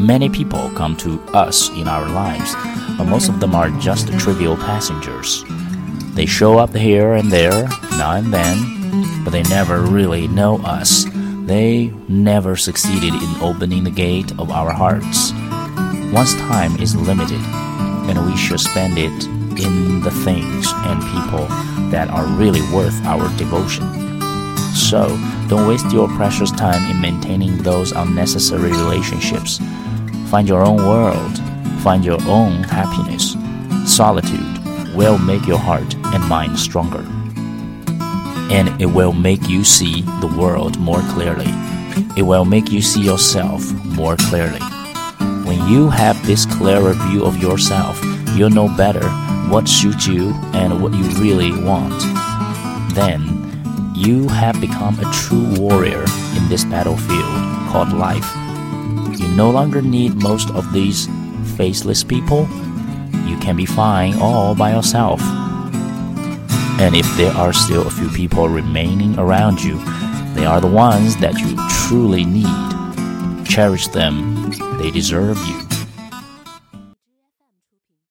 Many people come to us in our lives, but most of them are just trivial passengers. They show up here and there, now and then, but they never really know us. They never succeeded in opening the gate of our hearts. One's time is limited, and we should spend it in the things and people that are really worth our devotion. So, don't waste your precious time in maintaining those unnecessary relationships. Find your own world, find your own happiness. Solitude will make your heart and mind stronger. And it will make you see the world more clearly. It will make you see yourself more clearly. When you have this clearer view of yourself, you'll know better what suits you and what you really want. Then, you have become a true warrior in this battlefield called life. You no longer need most of these faceless people. You can be fine all by yourself. And if there are still a few people remaining around you, they are the ones that you truly need. Cherish them, they deserve you.